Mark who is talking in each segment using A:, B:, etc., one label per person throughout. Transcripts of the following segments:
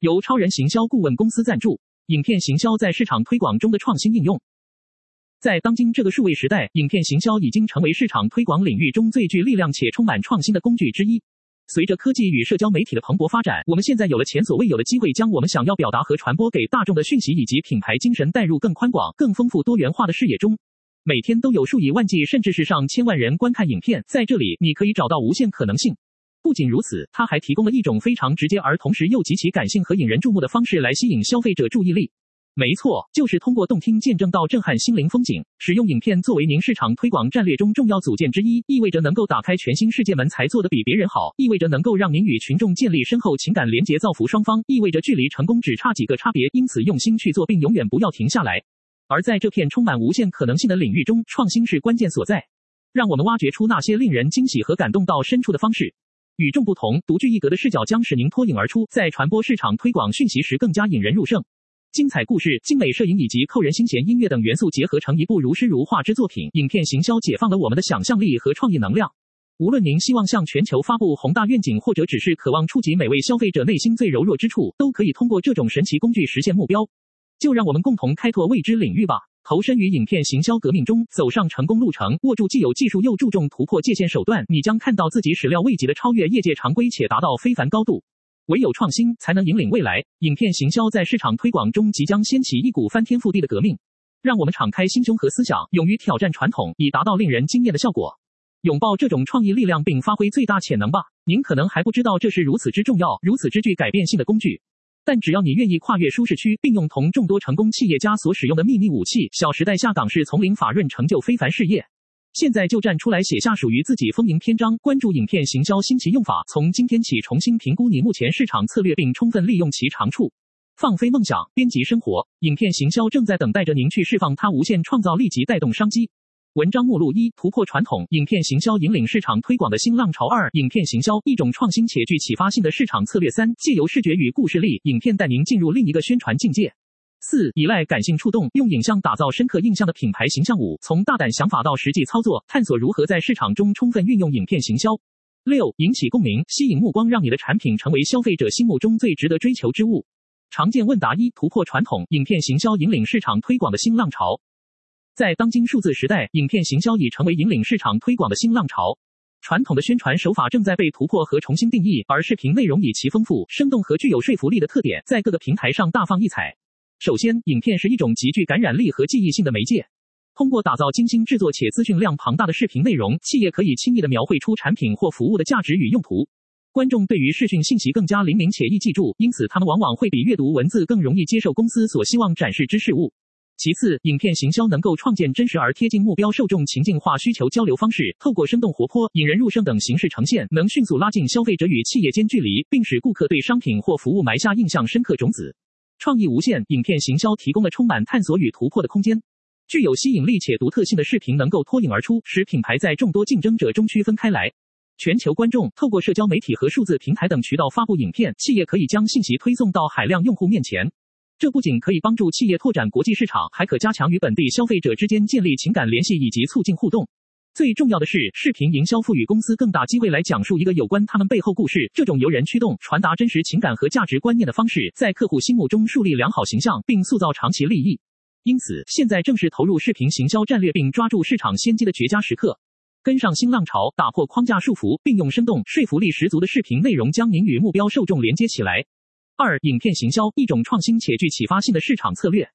A: 由超人行销顾问公司赞助，影片行销在市场推广中的创新应用。在当今这个数位时代，影片行销已经成为市场推广领域中最具力量且充满创新的工具之一。随着科技与社交媒体的蓬勃发展，我们现在有了前所未有的机会，将我们想要表达和传播给大众的讯息以及品牌精神带入更宽广、更丰富多元化的视野中。每天都有数以万计，甚至是上千万人观看影片，在这里你可以找到无限可能性。不仅如此，它还提供了一种非常直接而同时又极其感性和引人注目的方式来吸引消费者注意力。没错，就是通过动听见证到震撼心灵风景。使用影片作为您市场推广战略中重要组件之一，意味着能够打开全新世界门，才做得比别人好，意味着能够让您与群众建立深厚情感连结，造福双方，意味着距离成功只差几个差别。因此，用心去做，并永远不要停下来。而在这片充满无限可能性的领域中，创新是关键所在。让我们挖掘出那些令人惊喜和感动到深处的方式。与众不同、独具一格的视角将使您脱颖而出，在传播市场推广讯息时更加引人入胜。精彩故事、精美摄影以及扣人心弦音乐等元素结合成一部如诗如画之作品。影片行销解放了我们的想象力和创意能量。无论您希望向全球发布宏大愿景，或者只是渴望触及每位消费者内心最柔弱之处，都可以通过这种神奇工具实现目标。就让我们共同开拓未知领域吧！投身于影片行销革命中，走上成功路程，握住既有技术又注重突破界限手段，你将看到自己始料未及的超越业界常规，且达到非凡高度。唯有创新，才能引领未来。影片行销在市场推广中即将掀起一股翻天覆地的革命。让我们敞开心胸和思想，勇于挑战传统，以达到令人惊艳的效果。拥抱这种创意力量，并发挥最大潜能吧。您可能还不知道，这是如此之重要、如此之具改变性的工具。但只要你愿意跨越舒适区，并用同众多成功企业家所使用的秘密武器——小时代下岗式丛林法润成就非凡事业。现在就站出来，写下属于自己丰盈篇章。关注影片行销新奇用法，从今天起重新评估你目前市场策略，并充分利用其长处，放飞梦想，编辑生活。影片行销正在等待着您去释放它无限创造力及带动商机。文章目录一：突破传统，影片行销引领市场推广的新浪潮。二、影片行销，一种创新且具启发性的市场策略。三、借由视觉与故事力，影片带您进入另一个宣传境界。四、依赖感性触动，用影像打造深刻印象的品牌形象。五、从大胆想法到实际操作，探索如何在市场中充分运用影片行销。六、引起共鸣，吸引目光，让你的产品成为消费者心目中最值得追求之物。常见问答一：突破传统，影片行销引领市场推广的新浪潮。在当今数字时代，影片行销已成为引领市场推广的新浪潮。传统的宣传手法正在被突破和重新定义，而视频内容以其丰富、生动和具有说服力的特点，在各个平台上大放异彩。首先，影片是一种极具感染力和记忆性的媒介。通过打造精心制作且资讯量庞大的视频内容，企业可以轻易地描绘出产品或服务的价值与用途。观众对于视讯信息更加灵敏且易记住，因此他们往往会比阅读文字更容易接受公司所希望展示之事物。其次，影片行销能够创建真实而贴近目标受众情境化需求交流方式，透过生动活泼、引人入胜等形式呈现，能迅速拉近消费者与企业间距离，并使顾客对商品或服务埋下印象深刻种子。创意无限，影片行销提供了充满探索与突破的空间。具有吸引力且独特性的视频能够脱颖而出，使品牌在众多竞争者中区分开来。全球观众透过社交媒体和数字平台等渠道发布影片，企业可以将信息推送到海量用户面前。这不仅可以帮助企业拓展国际市场，还可加强与本地消费者之间建立情感联系以及促进互动。最重要的是，视频营销赋予公司更大机会来讲述一个有关他们背后故事。这种由人驱动、传达真实情感和价值观念的方式，在客户心目中树立良好形象，并塑造长期利益。因此，现在正是投入视频行销战略并抓住市场先机的绝佳时刻。跟上新浪潮，打破框架束缚，并用生动、说服力十足的视频内容将您与目标受众连接起来。二、影片行销，一种创新且具启发性的市场策略。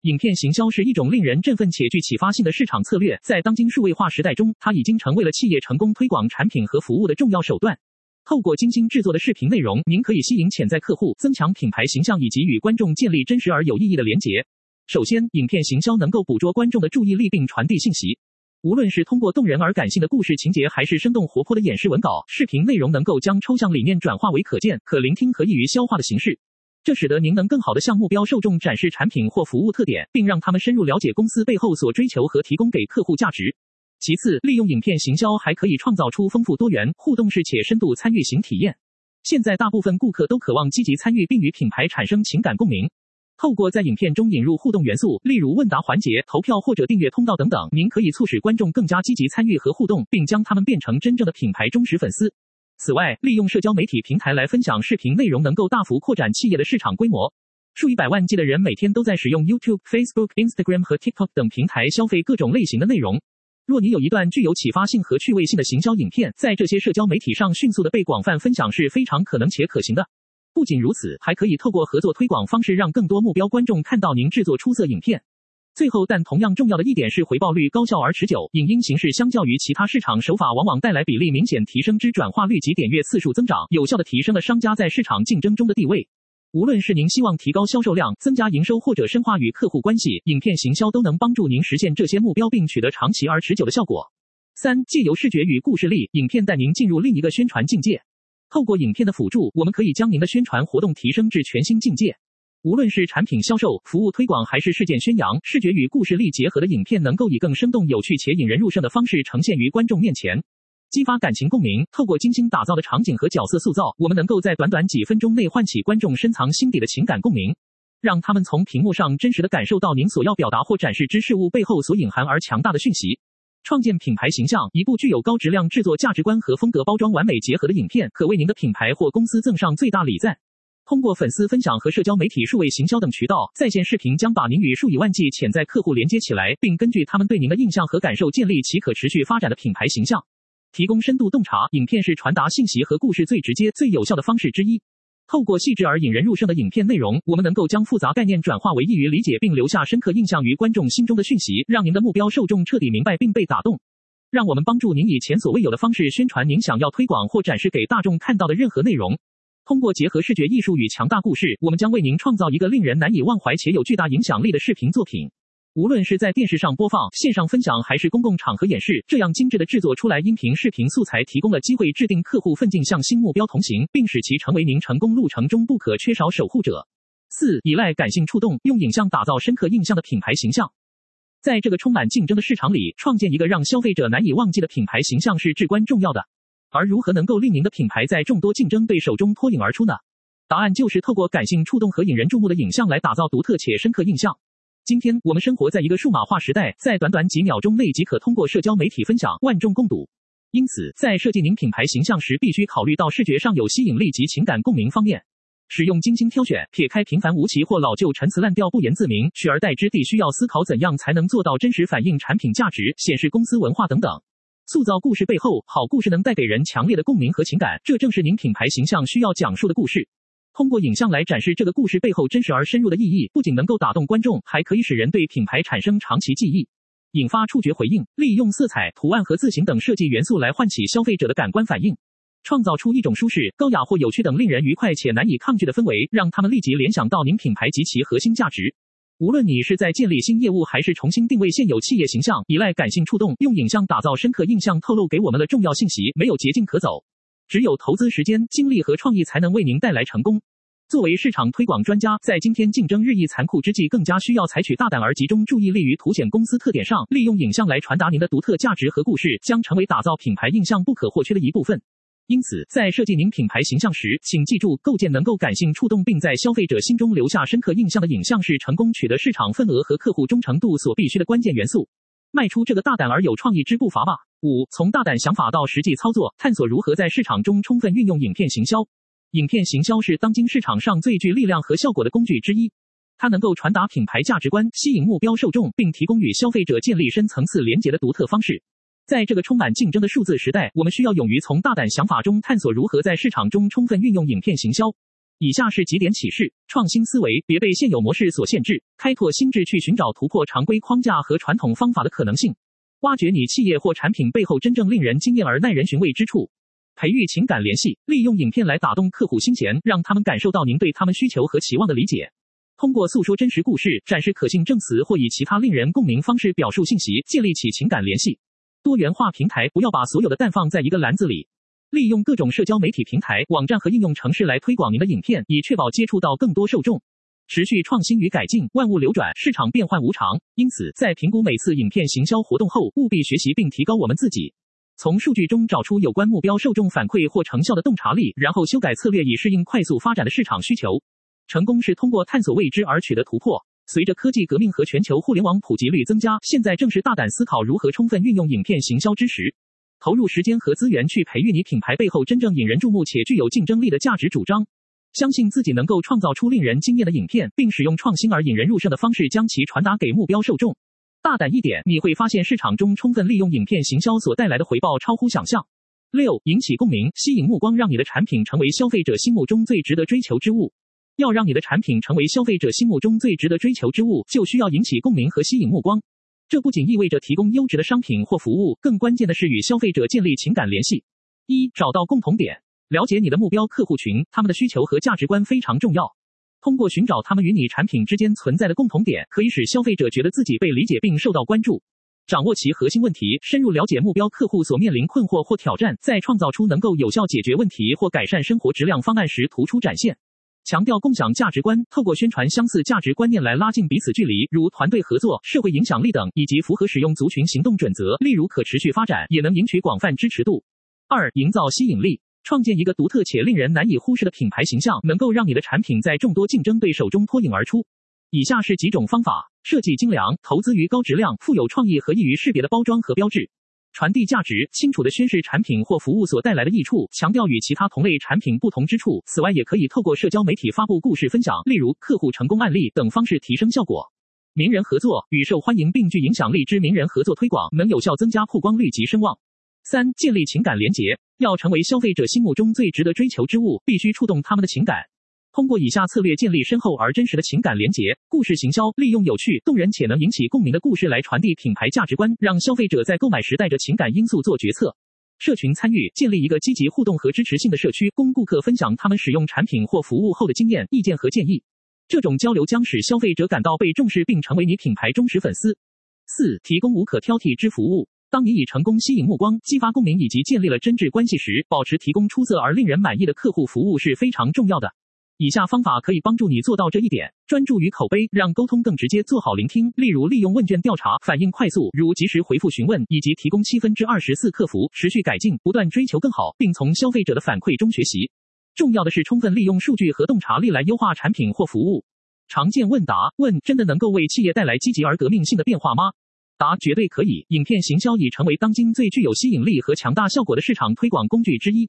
A: 影片行销是一种令人振奋且具启发性的市场策略，在当今数位化时代中，它已经成为了企业成功推广产品和服务的重要手段。透过精心制作的视频内容，您可以吸引潜在客户，增强品牌形象，以及与观众建立真实而有意义的连结。首先，影片行销能够捕捉观众的注意力并传递信息。无论是通过动人而感性的故事情节，还是生动活泼的演示文稿，视频内容能够将抽象理念转化为可见、可聆听和易于消化的形式。这使得您能更好地向目标受众展示产品或服务特点，并让他们深入了解公司背后所追求和提供给客户价值。其次，利用影片行销还可以创造出丰富多元、互动式且深度参与型体验。现在，大部分顾客都渴望积极参与并与品牌产生情感共鸣。透过在影片中引入互动元素，例如问答环节、投票或者订阅通道等等，您可以促使观众更加积极参与和互动，并将他们变成真正的品牌忠实粉丝。此外，利用社交媒体平台来分享视频内容，能够大幅扩展企业的市场规模。数以百万计的人每天都在使用 YouTube、Facebook、Instagram 和 TikTok 等平台消费各种类型的内容。若你有一段具有启发性和趣味性的行销影片，在这些社交媒体上迅速的被广泛分享是非常可能且可行的。不仅如此，还可以透过合作推广方式，让更多目标观众看到您制作出色影片。最后，但同样重要的一点是回报率高效而持久。影音形式相较于其他市场手法，往往带来比例明显提升之转化率及点阅次数增长，有效地提升了商家在市场竞争中的地位。无论是您希望提高销售量、增加营收，或者深化与客户关系，影片行销都能帮助您实现这些目标，并取得长期而持久的效果。三、借由视觉与故事力，影片带您进入另一个宣传境界。透过影片的辅助，我们可以将您的宣传活动提升至全新境界。无论是产品销售、服务推广还是事件宣扬，视觉与故事力结合的影片能够以更生动、有趣且引人入胜的方式呈现于观众面前，激发感情共鸣。透过精心打造的场景和角色塑造，我们能够在短短几分钟内唤起观众深藏心底的情感共鸣，让他们从屏幕上真实地感受到您所要表达或展示之事物背后所隐含而强大的讯息。创建品牌形象，一部具有高质量制作价值观和风格包装完美结合的影片，可为您的品牌或公司赠上最大礼赞。通过粉丝分享和社交媒体数位行销等渠道，在线视频将把您与数以万计潜在客户连接起来，并根据他们对您的印象和感受，建立起可持续发展的品牌形象。提供深度洞察，影片是传达信息和故事最直接、最有效的方式之一。透过细致而引人入胜的影片内容，我们能够将复杂概念转化为易于理解并留下深刻印象于观众心中的讯息，让您的目标受众彻底明白并被打动。让我们帮助您以前所未有的方式宣传您想要推广或展示给大众看到的任何内容。通过结合视觉艺术与强大故事，我们将为您创造一个令人难以忘怀且有巨大影响力的视频作品。无论是在电视上播放、线上分享，还是公共场合演示，这样精致的制作出来音频、视频素材，提供了机会制定客户奋进向新目标同行，并使其成为您成功路程中不可缺少守护者。四、依赖感性触动，用影像打造深刻印象的品牌形象。在这个充满竞争的市场里，创建一个让消费者难以忘记的品牌形象是至关重要的。而如何能够令您的品牌在众多竞争对手中脱颖而出呢？答案就是透过感性触动和引人注目的影像来打造独特且深刻印象。今天我们生活在一个数码化时代，在短短几秒钟内即可通过社交媒体分享，万众共睹。因此，在设计您品牌形象时，必须考虑到视觉上有吸引力及情感共鸣方面，使用精心挑选，撇开平凡无奇或老旧陈词滥调、不言自明，取而代之地需要思考怎样才能做到真实反映产品价值、显示公司文化等等。塑造故事背后，好故事能带给人强烈的共鸣和情感，这正是您品牌形象需要讲述的故事。通过影像来展示这个故事背后真实而深入的意义，不仅能够打动观众，还可以使人对品牌产生长期记忆，引发触觉回应。利用色彩、图案和字形等设计元素来唤起消费者的感官反应，创造出一种舒适、高雅或有趣等令人愉快且难以抗拒的氛围，让他们立即联想到您品牌及其核心价值。无论你是在建立新业务，还是重新定位现有企业形象，依赖感性触动，用影像打造深刻印象，透露给我们的重要信息，没有捷径可走，只有投资时间、精力和创意，才能为您带来成功。作为市场推广专家，在今天竞争日益残酷之际，更加需要采取大胆而集中注意力于凸显公司特点上，利用影像来传达您的独特价值和故事，将成为打造品牌印象不可或缺的一部分。因此，在设计您品牌形象时，请记住，构建能够感性触动并在消费者心中留下深刻印象的影像，是成功取得市场份额和客户忠诚度所必须的关键元素。迈出这个大胆而有创意之步伐吧。五，从大胆想法到实际操作，探索如何在市场中充分运用影片行销。影片行销是当今市场上最具力量和效果的工具之一，它能够传达品牌价值观，吸引目标受众，并提供与消费者建立深层次连结的独特方式。在这个充满竞争的数字时代，我们需要勇于从大胆想法中探索如何在市场中充分运用影片行销。以下是几点启示：创新思维，别被现有模式所限制，开拓心智去寻找突破常规框架和传统方法的可能性，挖掘你企业或产品背后真正令人惊艳而耐人寻味之处，培育情感联系，利用影片来打动客户心弦，让他们感受到您对他们需求和期望的理解。通过诉说真实故事，展示可信证词或以其他令人共鸣方式表述信息，建立起情感联系。多元化平台，不要把所有的蛋放在一个篮子里。利用各种社交媒体平台、网站和应用程式来推广您的影片，以确保接触到更多受众。持续创新与改进，万物流转，市场变幻无常。因此，在评估每次影片行销活动后，务必学习并提高我们自己，从数据中找出有关目标受众反馈或成效的洞察力，然后修改策略以适应快速发展的市场需求。成功是通过探索未知而取得突破。随着科技革命和全球互联网普及率增加，现在正是大胆思考如何充分运用影片行销之时。投入时间和资源去培育你品牌背后真正引人注目且具有竞争力的价值主张，相信自己能够创造出令人惊艳的影片，并使用创新而引人入胜的方式将其传达给目标受众。大胆一点，你会发现市场中充分利用影片行销所带来的回报超乎想象。六、引起共鸣，吸引目光，让你的产品成为消费者心目中最值得追求之物。要让你的产品成为消费者心目中最值得追求之物，就需要引起共鸣和吸引目光。这不仅意味着提供优质的商品或服务，更关键的是与消费者建立情感联系。一、找到共同点，了解你的目标客户群，他们的需求和价值观非常重要。通过寻找他们与你产品之间存在的共同点，可以使消费者觉得自己被理解并受到关注。掌握其核心问题，深入了解目标客户所面临困惑或挑战，在创造出能够有效解决问题或改善生活质量方案时突出展现。强调共享价值观，透过宣传相似价值观念来拉近彼此距离，如团队合作、社会影响力等，以及符合使用族群行动准则，例如可持续发展，也能赢取广泛支持度。二、营造吸引力，创建一个独特且令人难以忽视的品牌形象，能够让你的产品在众多竞争对手中脱颖而出。以下是几种方法：设计精良，投资于高质量、富有创意和易于识别的包装和标志。传递价值，清楚地宣示产品或服务所带来的益处，强调与其他同类产品不同之处。此外，也可以透过社交媒体发布故事分享，例如客户成功案例等方式提升效果。名人合作，与受欢迎并具影响力之名人合作推广，能有效增加曝光率及声望。三、建立情感连结，要成为消费者心目中最值得追求之物，必须触动他们的情感。通过以下策略建立深厚而真实的情感连结。故事行销，利用有趣、动人且能引起共鸣的故事来传递品牌价值观，让消费者在购买时带着情感因素做决策。社群参与，建立一个积极互动和支持性的社区，供顾客分享他们使用产品或服务后的经验、意见和建议。这种交流将使消费者感到被重视，并成为你品牌忠实粉丝。四、提供无可挑剔之服务。当你已成功吸引目光、激发共鸣以及建立了真挚关系时，保持提供出色而令人满意的客户服务是非常重要的。以下方法可以帮助你做到这一点：专注于口碑，让沟通更直接；做好聆听，例如利用问卷调查，反应快速，如及时回复询问，以及提供七分之二十四客服；持续改进，不断追求更好，并从消费者的反馈中学习。重要的是充分利用数据和洞察力来优化产品或服务。常见问答：问，真的能够为企业带来积极而革命性的变化吗？答：绝对可以。影片行销已成为当今最具有吸引力和强大效果的市场推广工具之一。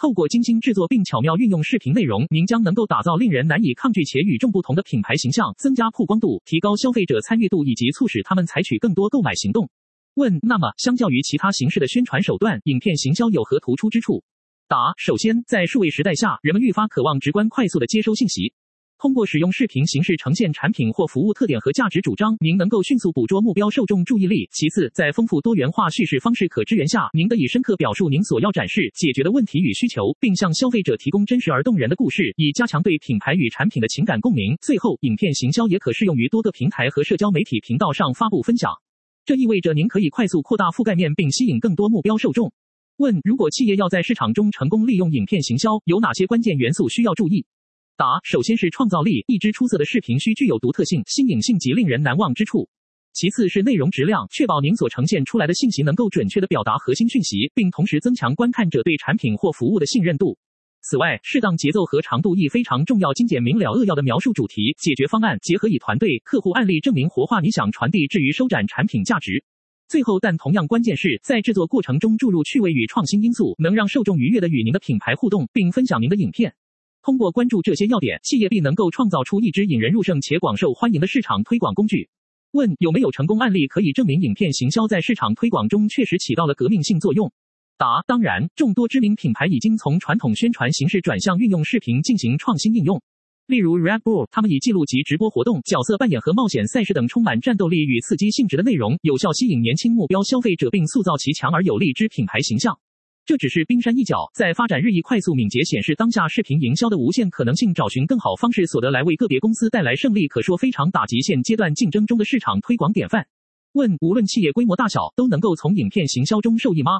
A: 透过精心制作并巧妙运用视频内容，您将能够打造令人难以抗拒且与众不同的品牌形象，增加曝光度，提高消费者参与度，以及促使他们采取更多购买行动。问：那么，相较于其他形式的宣传手段，影片行销有何突出之处？答：首先，在数位时代下，人们愈发渴望直观快速的接收信息。通过使用视频形式呈现产品或服务特点和价值主张，您能够迅速捕捉目标受众注意力。其次，在丰富多元化叙事方式可支援下，您得以深刻表述您所要展示、解决的问题与需求，并向消费者提供真实而动人的故事，以加强对品牌与产品的情感共鸣。最后，影片行销也可适用于多个平台和社交媒体频道上发布分享，这意味着您可以快速扩大覆盖面并吸引更多目标受众。问：如果企业要在市场中成功利用影片行销，有哪些关键元素需要注意？答：首先是创造力，一支出色的视频需具有独特性、新颖性及令人难忘之处。其次是内容质量，确保您所呈现出来的信息能够准确地表达核心讯息，并同时增强观看者对产品或服务的信任度。此外，适当节奏和长度亦非常重要，精简明了扼要地描述主题、解决方案，结合以团队、客户案例证明活化你想传递至于收展产品价值。最后，但同样关键是在制作过程中注入趣味与创新因素，能让受众愉悦地与您的品牌互动，并分享您的影片。通过关注这些要点，企业必能够创造出一支引人入胜且广受欢迎的市场推广工具。问：有没有成功案例可以证明影片行销在市场推广中确实起到了革命性作用？答：当然，众多知名品牌已经从传统宣传形式转向运用视频进行创新应用。例如 Red Bull，他们以记录及直播活动、角色扮演和冒险赛事等充满战斗力与刺激性质的内容，有效吸引年轻目标消费者，并塑造其强而有力之品牌形象。这只是冰山一角，在发展日益快速敏捷显示当下视频营销的无限可能性，找寻更好方式所得来为个别公司带来胜利，可说非常打击现阶段竞争中的市场推广典范。问：无论企业规模大小，都能够从影片行销中受益吗？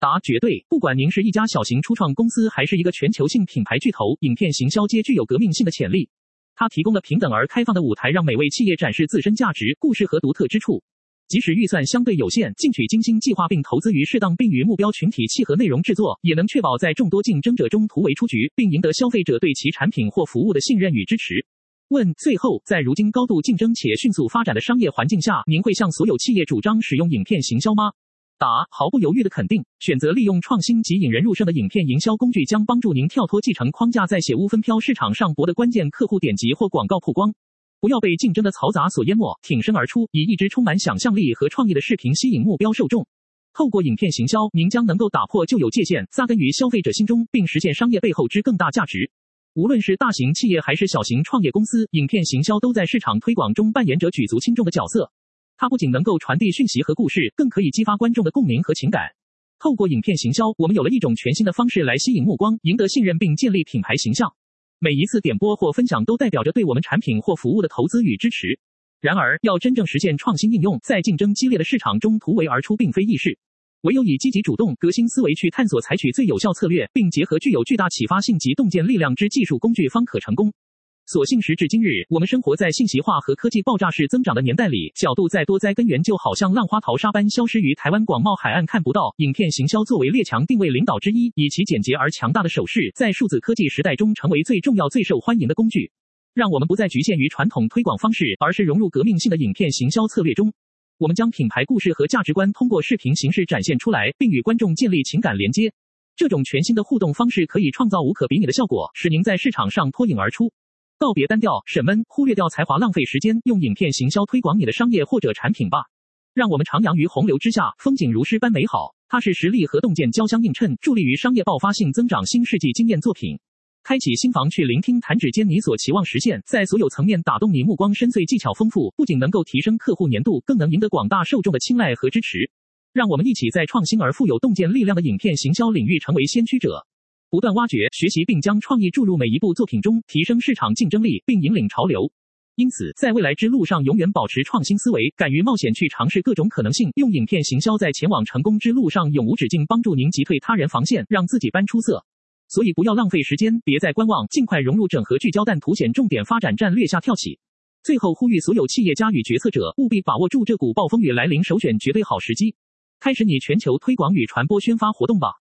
A: 答：绝对。不管您是一家小型初创公司，还是一个全球性品牌巨头，影片行销皆具有革命性的潜力。它提供了平等而开放的舞台，让每位企业展示自身价值、故事和独特之处。即使预算相对有限，进取精心计划并投资于适当并与目标群体契合内容制作，也能确保在众多竞争者中突围出局，并赢得消费者对其产品或服务的信任与支持。问：最后，在如今高度竞争且迅速发展的商业环境下，您会向所有企业主张使用影片行销吗？答：毫不犹豫的肯定，选择利用创新及引人入胜的影片营销工具，将帮助您跳脱继承框架，在写物分飘市场上博得关键客户点击或广告曝光。不要被竞争的嘈杂所淹没，挺身而出，以一支充满想象力和创意的视频吸引目标受众。透过影片行销，您将能够打破旧有界限，扎根于消费者心中，并实现商业背后之更大价值。无论是大型企业还是小型创业公司，影片行销都在市场推广中扮演着举足轻重的角色。它不仅能够传递讯息和故事，更可以激发观众的共鸣和情感。透过影片行销，我们有了一种全新的方式来吸引目光，赢得信任并建立品牌形象。每一次点播或分享都代表着对我们产品或服务的投资与支持。然而，要真正实现创新应用，在竞争激烈的市场中突围而出，并非易事。唯有以积极主动、革新思维去探索，采取最有效策略，并结合具有巨大启发性及洞见力量之技术工具，方可成功。所幸时至今日，我们生活在信息化和科技爆炸式增长的年代里，角度再多，灾根源就好像浪花淘沙般消失于台湾广袤海岸，看不到。影片行销作为列强定位领导之一，以其简洁而强大的手势，在数字科技时代中成为最重要、最受欢迎的工具。让我们不再局限于传统推广方式，而是融入革命性的影片行销策略中。我们将品牌故事和价值观通过视频形式展现出来，并与观众建立情感连接。这种全新的互动方式可以创造无可比拟的效果，使您在市场上脱颖而出。告别单调、沈闷，忽略掉才华，浪费时间，用影片行销推广你的商业或者产品吧。让我们徜徉于洪流之下，风景如诗般美好。它是实力和洞见交相映衬，助力于商业爆发性增长。新世纪经验作品，开启心房去聆听，弹指间你所期望实现，在所有层面打动你，目光深邃，技巧丰富，不仅能够提升客户粘度，更能赢得广大受众的青睐和支持。让我们一起在创新而富有洞见力量的影片行销领域成为先驱者。不断挖掘、学习，并将创意注入每一部作品中，提升市场竞争力，并引领潮流。因此，在未来之路上，永远保持创新思维，敢于冒险去尝试各种可能性，用影片行销在前往成功之路上永无止境，帮助您击退他人防线，让自己般出色。所以，不要浪费时间，别再观望，尽快融入整合聚焦但凸显重点发展战略下跳起。最后，呼吁所有企业家与决策者务必把握住这股暴风雨来临，首选绝对好时机，开始你全球推广与传播宣发活动吧。